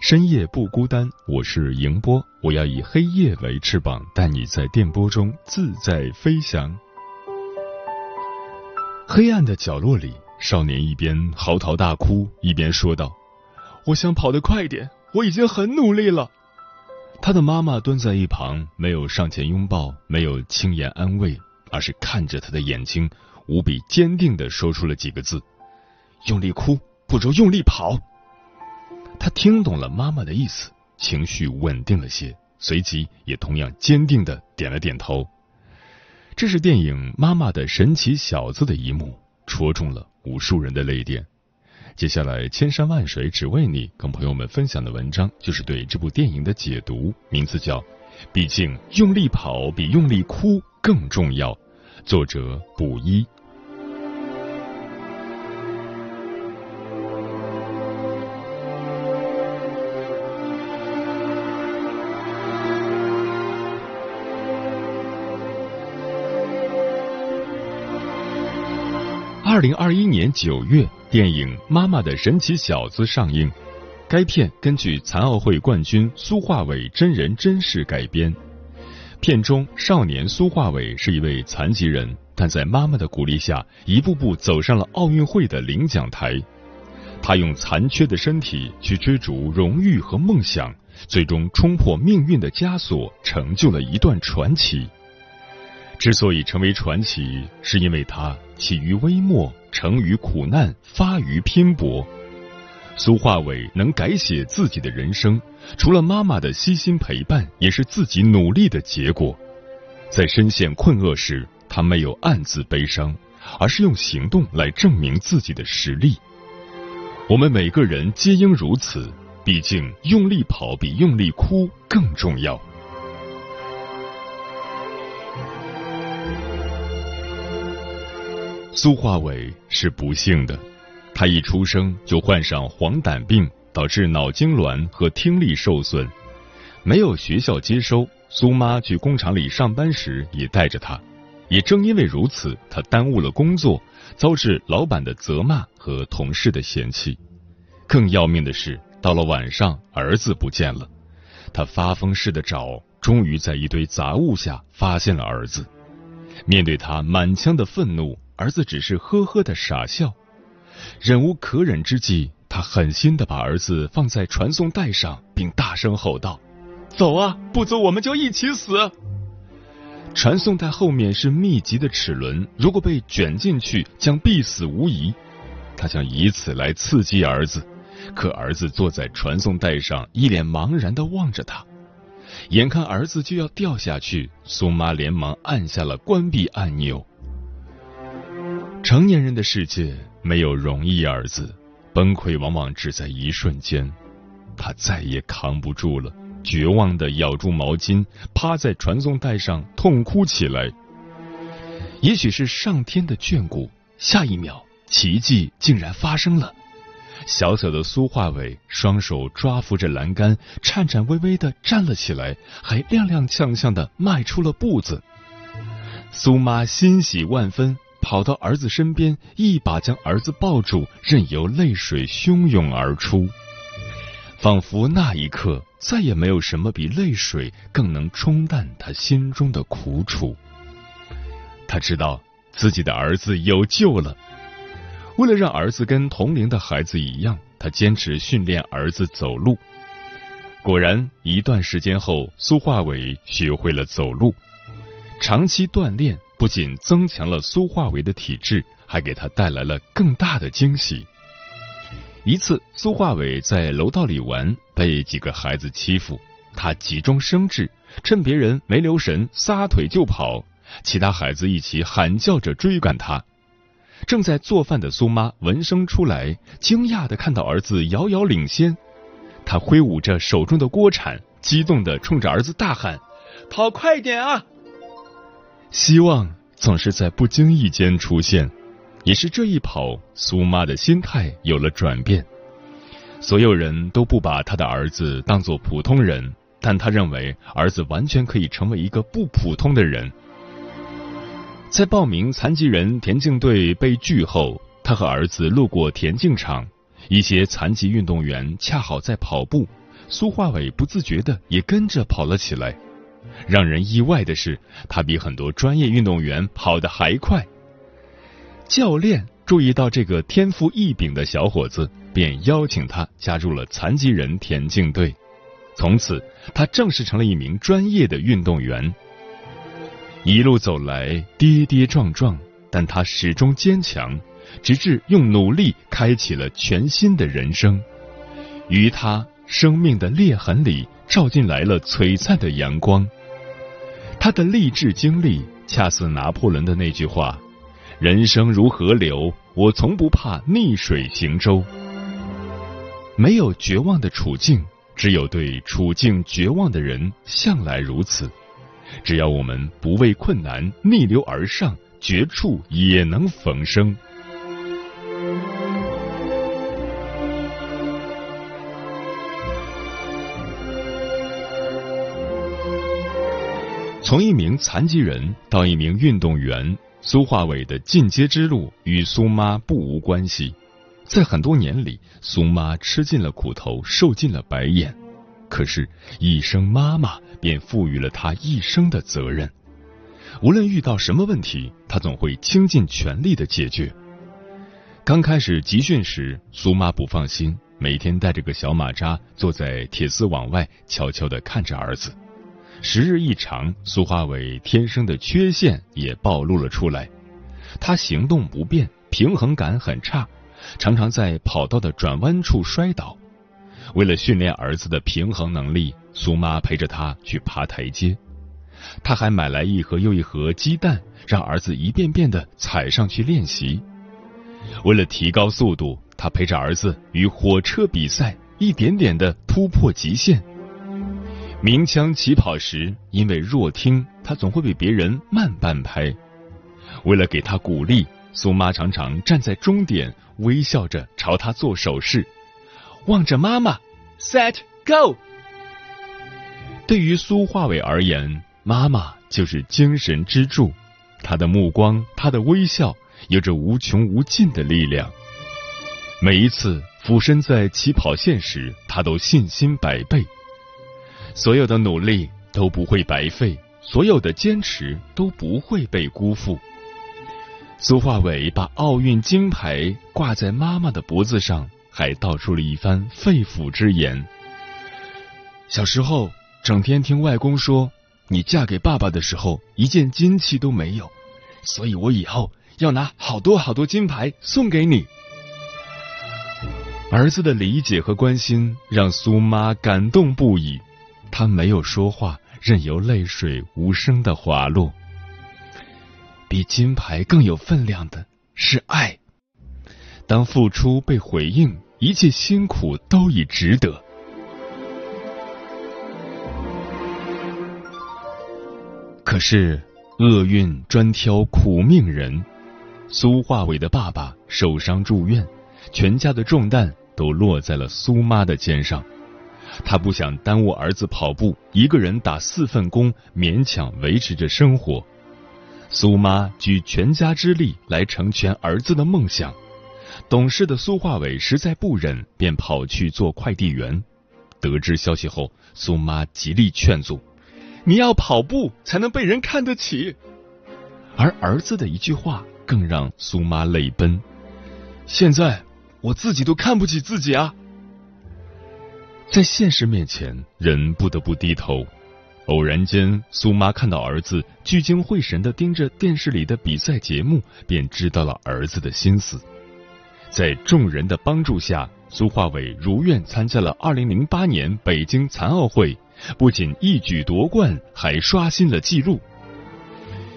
深夜不孤单。我是迎波，我要以黑夜为翅膀，带你在电波中自在飞翔。黑暗的角落里，少年一边嚎啕大哭，一边说道：“我想跑得快点，我已经很努力了。”他的妈妈蹲在一旁，没有上前拥抱，没有轻言安慰，而是看着他的眼睛。无比坚定的说出了几个字：“用力哭不如用力跑。”他听懂了妈妈的意思，情绪稳定了些，随即也同样坚定的点了点头。这是电影《妈妈的神奇小子》的一幕，戳中了无数人的泪点。接下来，千山万水只为你，跟朋友们分享的文章就是对这部电影的解读，名字叫《毕竟用力跑比用力哭更重要》，作者卜一。二零二一年九月，电影《妈妈的神奇小子》上映。该片根据残奥会冠军苏化伟真人真事改编。片中少年苏化伟是一位残疾人，但在妈妈的鼓励下，一步步走上了奥运会的领奖台。他用残缺的身体去追逐荣誉和梦想，最终冲破命运的枷锁，成就了一段传奇。之所以成为传奇，是因为他起于微末，成于苦难，发于拼搏。苏化伟能改写自己的人生，除了妈妈的悉心陪伴，也是自己努力的结果。在深陷困厄时，他没有暗自悲伤，而是用行动来证明自己的实力。我们每个人皆应如此，毕竟用力跑比用力哭更重要。苏化伟是不幸的，他一出生就患上黄疸病，导致脑痉挛和听力受损，没有学校接收。苏妈去工厂里上班时也带着他，也正因为如此，他耽误了工作，遭致老板的责骂和同事的嫌弃。更要命的是，到了晚上，儿子不见了，他发疯似的找，终于在一堆杂物下发现了儿子。面对他满腔的愤怒。儿子只是呵呵的傻笑，忍无可忍之际，他狠心的把儿子放在传送带上，并大声吼道：“走啊，不走我们就一起死！”传送带后面是密集的齿轮，如果被卷进去，将必死无疑。他想以此来刺激儿子，可儿子坐在传送带上，一脸茫然的望着他。眼看儿子就要掉下去，苏妈连忙按下了关闭按钮。成年人的世界没有容易二字，崩溃往往只在一瞬间。他再也扛不住了，绝望的咬住毛巾，趴在传送带上痛哭起来。也许是上天的眷顾，下一秒奇迹竟然发生了。小小的苏化伟双手抓扶着栏杆，颤颤巍巍的站了起来，还踉踉跄跄的迈出了步子。苏妈欣喜万分。跑到儿子身边，一把将儿子抱住，任由泪水汹涌而出，仿佛那一刻再也没有什么比泪水更能冲淡他心中的苦楚。他知道自己的儿子有救了。为了让儿子跟同龄的孩子一样，他坚持训练儿子走路。果然，一段时间后，苏化伟学会了走路。长期锻炼不仅增强了苏化伟的体质，还给他带来了更大的惊喜。一次，苏化伟在楼道里玩，被几个孩子欺负，他急中生智，趁别人没留神，撒腿就跑。其他孩子一起喊叫着追赶他。正在做饭的苏妈闻声出来，惊讶的看到儿子遥遥领先。他挥舞着手中的锅铲，激动的冲着儿子大喊：“跑快点啊！”希望总是在不经意间出现，也是这一跑，苏妈的心态有了转变。所有人都不把他的儿子当做普通人，但他认为儿子完全可以成为一个不普通的人。在报名残疾人田径队被拒后，他和儿子路过田径场。一些残疾运动员恰好在跑步，苏化伟不自觉的也跟着跑了起来。让人意外的是，他比很多专业运动员跑得还快。教练注意到这个天赋异禀的小伙子，便邀请他加入了残疾人田径队。从此，他正式成了一名专业的运动员。一路走来，跌跌撞撞，但他始终坚强。直至用努力开启了全新的人生，于他生命的裂痕里照进来了璀璨的阳光。他的励志经历恰似拿破仑的那句话：“人生如河流，我从不怕逆水行舟。”没有绝望的处境，只有对处境绝望的人向来如此。只要我们不畏困难，逆流而上，绝处也能逢生。从一名残疾人到一名运动员，苏化伟的进阶之路与苏妈不无关系。在很多年里，苏妈吃尽了苦头，受尽了白眼，可是，一声妈妈便赋予了她一生的责任。无论遇到什么问题，她总会倾尽全力的解决。刚开始集训时，苏妈不放心，每天带着个小马扎坐在铁丝网外，悄悄的看着儿子。时日一长，苏化伟天生的缺陷也暴露了出来。他行动不便，平衡感很差，常常在跑道的转弯处摔倒。为了训练儿子的平衡能力，苏妈陪着他去爬台阶。他还买来一盒又一盒鸡蛋，让儿子一遍遍的踩上去练习。为了提高速度，他陪着儿子与火车比赛，一点点的突破极限。鸣枪起跑时，因为弱听，他总会比别人慢半拍。为了给他鼓励，苏妈常常站在终点，微笑着朝他做手势，望着妈妈，set go。对于苏化伟而言，妈妈就是精神支柱，她的目光，她的微笑，有着无穷无尽的力量。每一次俯身在起跑线时，他都信心百倍。所有的努力都不会白费，所有的坚持都不会被辜负。苏化伟把奥运金牌挂在妈妈的脖子上，还道出了一番肺腑之言。小时候，整天听外公说，你嫁给爸爸的时候一件金器都没有，所以我以后要拿好多好多金牌送给你。儿子的理解和关心让苏妈感动不已。他没有说话，任由泪水无声的滑落。比金牌更有分量的是爱。当付出被回应，一切辛苦都已值得。可是厄运专挑苦命人，苏化伟的爸爸受伤住院，全家的重担都落在了苏妈的肩上。他不想耽误儿子跑步，一个人打四份工，勉强维持着生活。苏妈举全家之力来成全儿子的梦想。懂事的苏化伟实在不忍，便跑去做快递员。得知消息后，苏妈极力劝阻：“你要跑步才能被人看得起。”而儿子的一句话更让苏妈泪奔：“现在我自己都看不起自己啊！”在现实面前，人不得不低头。偶然间，苏妈看到儿子聚精会神的盯着电视里的比赛节目，便知道了儿子的心思。在众人的帮助下，苏化伟如愿参加了2008年北京残奥会，不仅一举夺冠，还刷新了纪录。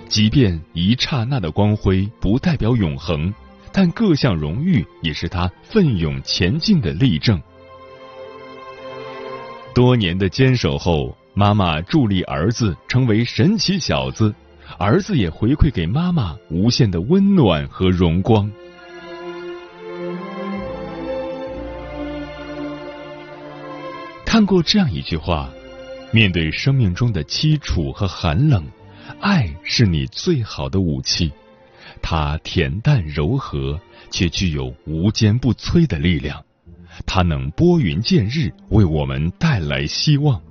即便一刹那的光辉不代表永恒，但各项荣誉也是他奋勇前进的例证。多年的坚守后。妈妈助力儿子成为神奇小子，儿子也回馈给妈妈无限的温暖和荣光。看过这样一句话：面对生命中的凄楚和寒冷，爱是你最好的武器。它恬淡柔和，却具有无坚不摧的力量。它能拨云见日，为我们带来希望。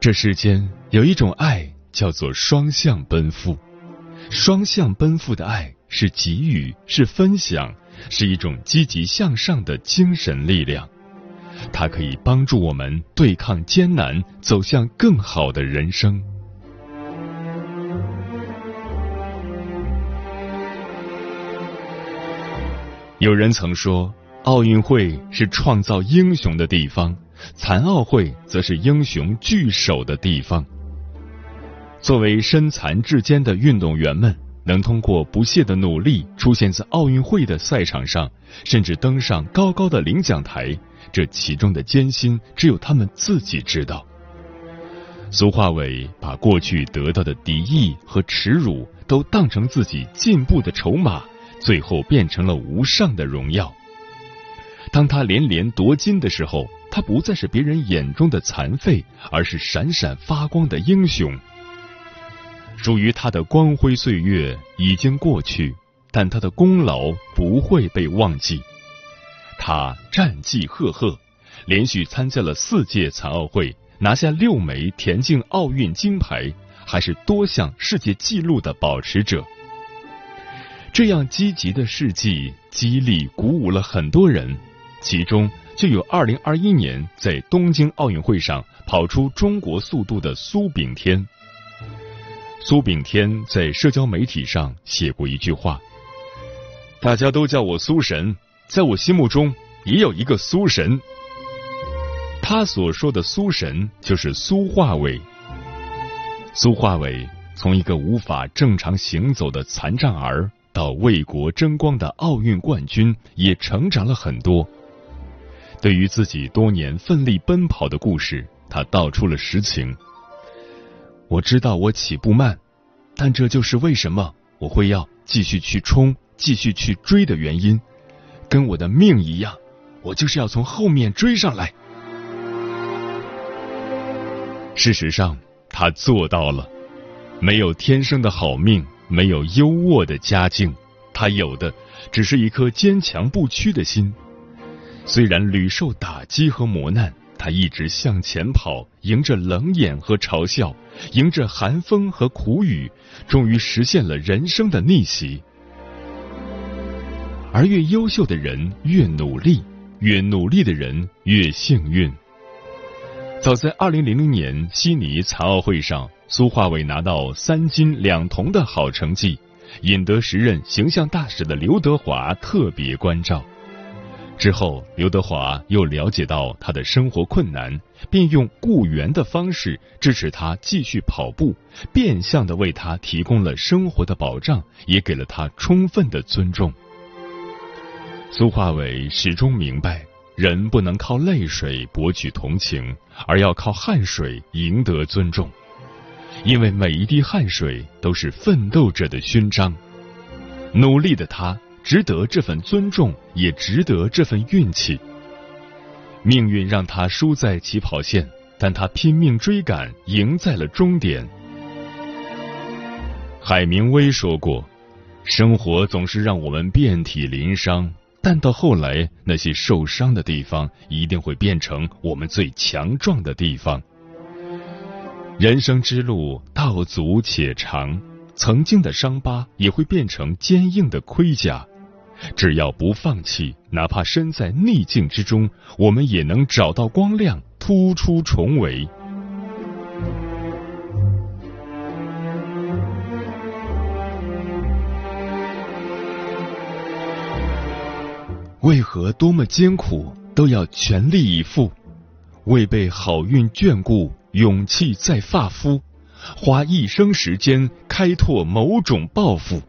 这世间有一种爱，叫做双向奔赴。双向奔赴的爱是给予，是分享，是一种积极向上的精神力量。它可以帮助我们对抗艰难，走向更好的人生。有人曾说，奥运会是创造英雄的地方。残奥会则是英雄聚首的地方。作为身残志坚的运动员们，能通过不懈的努力出现在奥运会的赛场上，甚至登上高高的领奖台，这其中的艰辛只有他们自己知道。苏化伟把过去得到的敌意和耻辱都当成自己进步的筹码，最后变成了无上的荣耀。当他连连夺金的时候。他不再是别人眼中的残废，而是闪闪发光的英雄。属于他的光辉岁月已经过去，但他的功劳不会被忘记。他战绩赫赫，连续参加了四届残奥会，拿下六枚田径奥运金牌，还是多项世界纪录的保持者。这样积极的事迹，激励鼓舞了很多人，其中。就有二零二一年在东京奥运会上跑出中国速度的苏炳添。苏炳添在社交媒体上写过一句话：“大家都叫我苏神，在我心目中也有一个苏神。”他所说的苏神就是苏化伟。苏化伟从一个无法正常行走的残障儿，到为国争光的奥运冠军，也成长了很多。对于自己多年奋力奔跑的故事，他道出了实情。我知道我起步慢，但这就是为什么我会要继续去冲、继续去追的原因。跟我的命一样，我就是要从后面追上来。事实上，他做到了。没有天生的好命，没有优渥的家境，他有的只是一颗坚强不屈的心。虽然屡受打击和磨难，他一直向前跑，迎着冷眼和嘲笑，迎着寒风和苦雨，终于实现了人生的逆袭。而越优秀的人越努力，越努力的人越幸运。早在二零零零年悉尼残奥会上，苏化伟拿到三金两铜的好成绩，引得时任形象大使的刘德华特别关照。之后，刘德华又了解到他的生活困难，便用雇员的方式支持他继续跑步，变相的为他提供了生活的保障，也给了他充分的尊重。苏化伟始终明白，人不能靠泪水博取同情，而要靠汗水赢得尊重，因为每一滴汗水都是奋斗者的勋章。努力的他。值得这份尊重，也值得这份运气。命运让他输在起跑线，但他拼命追赶，赢在了终点。海明威说过：“生活总是让我们遍体鳞伤，但到后来，那些受伤的地方一定会变成我们最强壮的地方。”人生之路道阻且长，曾经的伤疤也会变成坚硬的盔甲。只要不放弃，哪怕身在逆境之中，我们也能找到光亮，突出重围。为何多么艰苦都要全力以赴？为被好运眷顾，勇气在发肤，花一生时间开拓某种抱负。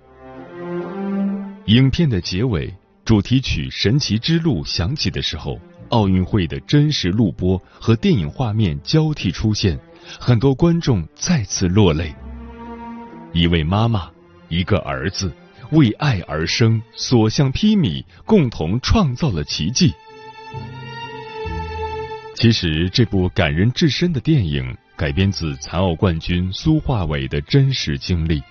影片的结尾，主题曲《神奇之路》响起的时候，奥运会的真实录播和电影画面交替出现，很多观众再次落泪。一位妈妈，一个儿子。为爱而生，所向披靡，共同创造了奇迹。其实，这部感人至深的电影改编自残奥冠军苏化伟的真实经历。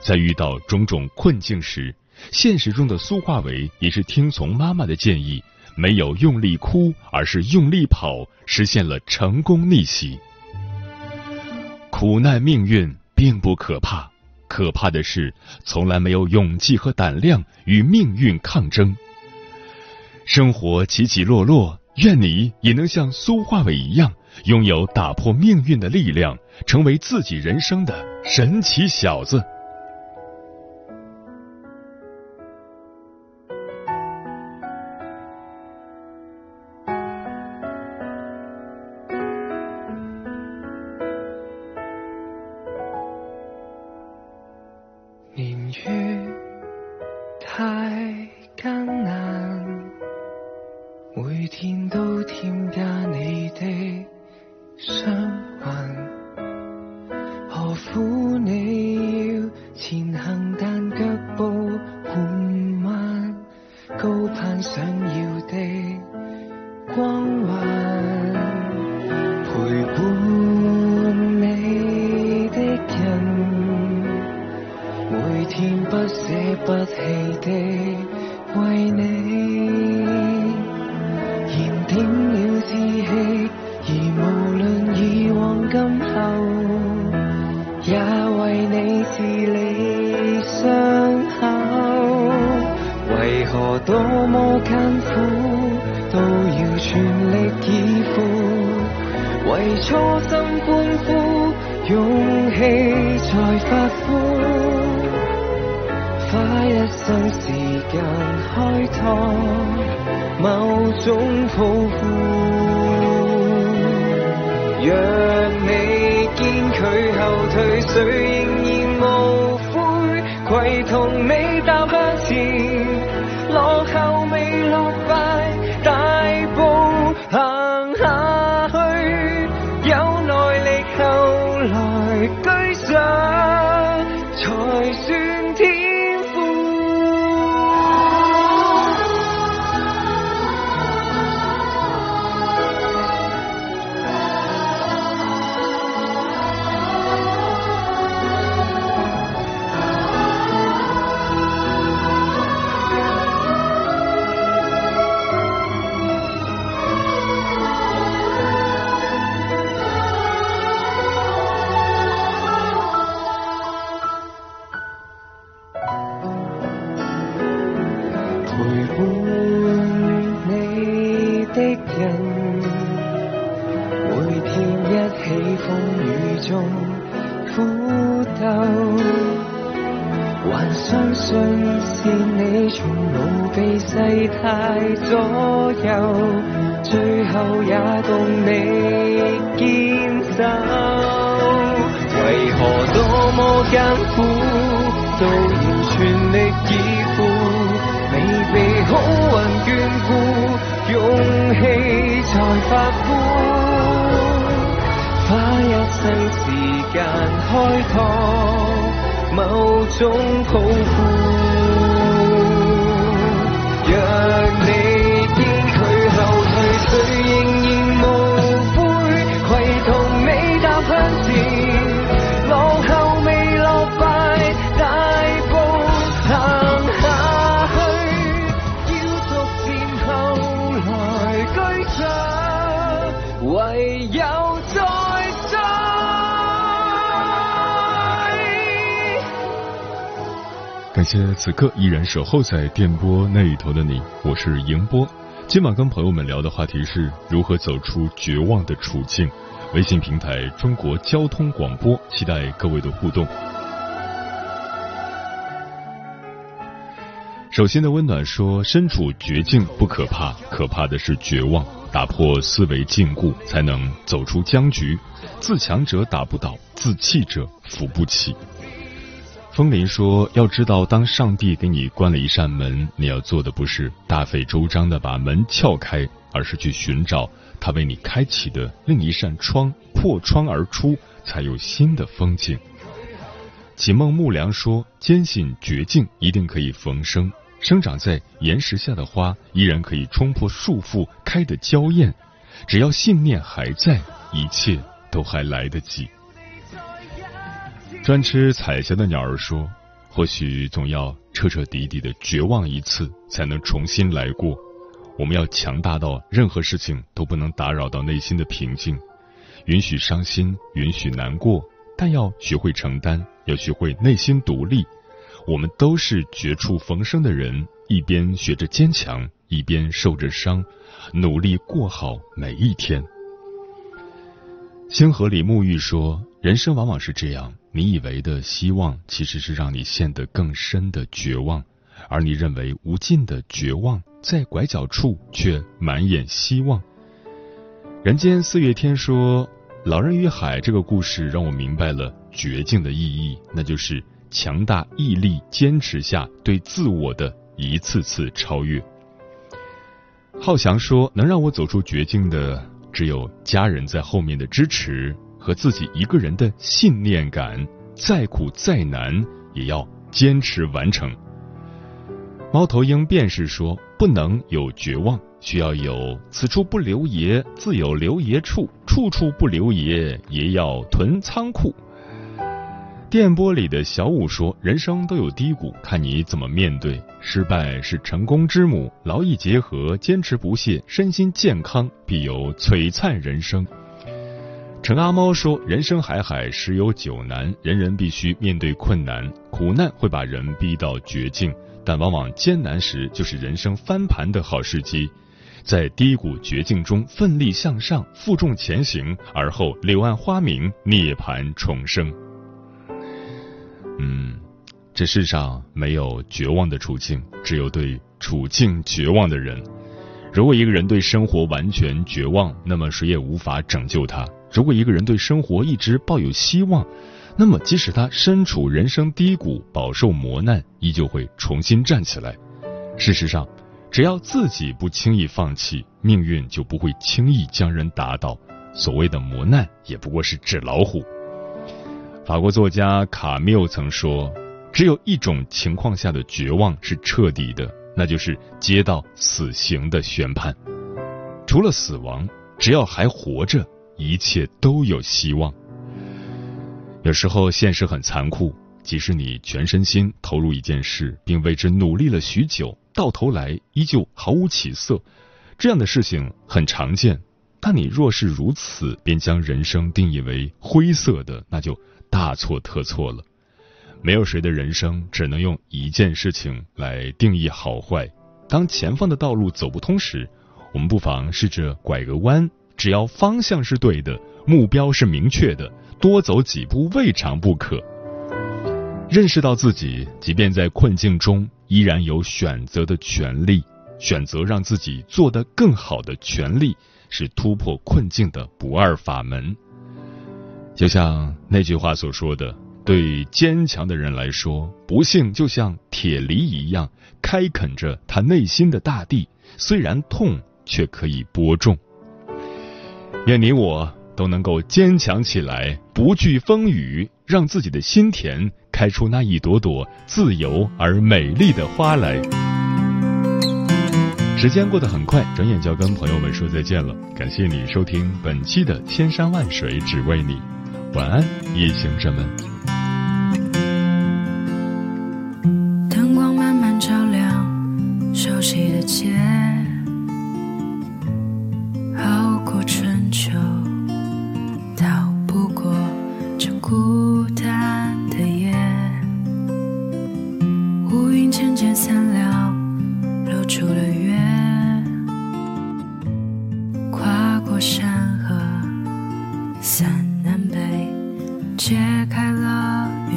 在遇到种种困境时，现实中的苏化伟也是听从妈妈的建议，没有用力哭，而是用力跑，实现了成功逆袭。苦难命运并不可怕。可怕的是，从来没有勇气和胆量与命运抗争。生活起起落落，愿你也能像苏化伟一样，拥有打破命运的力量，成为自己人生的神奇小子。今后也为你治理伤口为何多么艰苦都要全力以赴为初心欢呼勇气才发肤花一生时间开拓某种抱负若你见佢后退，谁仍然无悔，携同你斗。艰苦，都要全力以赴，未被好运眷顾，勇气才发肤。花一生时间开拓某种抱负。谢此刻依然守候在电波那一头的你，我是迎波。今晚跟朋友们聊的话题是如何走出绝望的处境。微信平台中国交通广播，期待各位的互动。首先的温暖说：身处绝境不可怕，可怕的是绝望。打破思维禁锢，才能走出僵局。自强者打不倒，自弃者扶不起。风林说：“要知道，当上帝给你关了一扇门，你要做的不是大费周章的把门撬开，而是去寻找他为你开启的另一扇窗，破窗而出，才有新的风景。”启梦木良说：“坚信绝境一定可以逢生。”生长在岩石下的花，依然可以冲破束缚，开得娇艳。只要信念还在，一切都还来得及。专吃彩霞的鸟儿说：“或许总要彻彻底底的绝望一次，才能重新来过。我们要强大到任何事情都不能打扰到内心的平静，允许伤心，允许难过，但要学会承担，要学会内心独立。”我们都是绝处逢生的人，一边学着坚强，一边受着伤，努力过好每一天。星河里沐浴说：“人生往往是这样，你以为的希望，其实是让你陷得更深的绝望；而你认为无尽的绝望，在拐角处却满眼希望。”人间四月天说：“老人与海”这个故事让我明白了绝境的意义，那就是。强大毅力坚持下对自我的一次次超越。浩翔说：“能让我走出绝境的，只有家人在后面的支持和自己一个人的信念感。再苦再难，也要坚持完成。”猫头鹰便是说：“不能有绝望，需要有此处不留爷，自有留爷处；处处不留爷，爷要囤仓库。”电波里的小五说：“人生都有低谷，看你怎么面对。失败是成功之母，劳逸结合，坚持不懈，身心健康，必有璀璨人生。”陈阿猫说：“人生海海，十有九难，人人必须面对困难。苦难会把人逼到绝境，但往往艰难时就是人生翻盘的好时机。在低谷绝境中奋力向上，负重前行，而后柳暗花明，涅槃重生。”嗯，这世上没有绝望的处境，只有对处境绝望的人。如果一个人对生活完全绝望，那么谁也无法拯救他；如果一个人对生活一直抱有希望，那么即使他身处人生低谷，饱受磨难，依旧会重新站起来。事实上，只要自己不轻易放弃，命运就不会轻易将人打倒。所谓的磨难，也不过是纸老虎。法国作家卡缪曾说：“只有一种情况下的绝望是彻底的，那就是接到死刑的宣判。除了死亡，只要还活着，一切都有希望。有时候现实很残酷，即使你全身心投入一件事，并为之努力了许久，到头来依旧毫无起色，这样的事情很常见。但你若是如此，便将人生定义为灰色的，那就……”大错特错了，没有谁的人生只能用一件事情来定义好坏。当前方的道路走不通时，我们不妨试着拐个弯，只要方向是对的，目标是明确的，多走几步未尝不可。认识到自己，即便在困境中，依然有选择的权利，选择让自己做得更好的权利，是突破困境的不二法门。就像那句话所说的，对坚强的人来说，不幸就像铁犁一样，开垦着他内心的大地，虽然痛，却可以播种。愿你我都能够坚强起来，不惧风雨，让自己的心田开出那一朵朵自由而美丽的花来。时间过得很快，转眼就要跟朋友们说再见了。感谢你收听本期的《千山万水只为你》。晚安，夜行者们。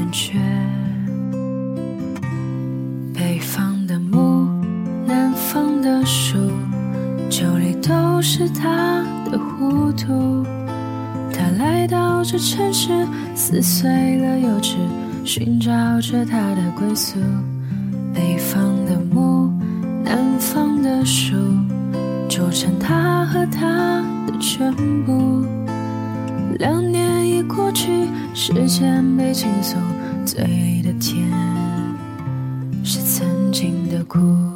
了圆缺。北方的木，南方的树，酒里都是他的糊涂。他来到这城市，撕碎了幼稚，寻找着他的归宿。北方的木，南方的树，组成他和他的全部。两年已过去，时间被倾诉，嘴里的甜是曾经的苦。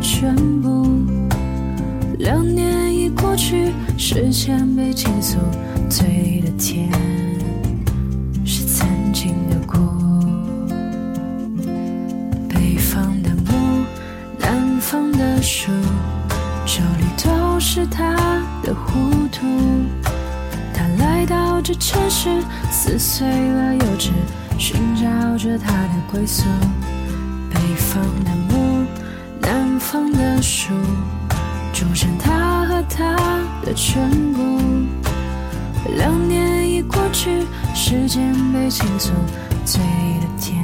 全部。两年已过去，时间被倾诉，嘴里的甜。是曾经的苦。北方的木，南方的树，酒里都是他的糊涂。他来到这城市，撕碎了幼稚，寻找着他的归宿。北方的放，的树，组成他和他的全部。两年已过去，时间被倾诉，嘴里的甜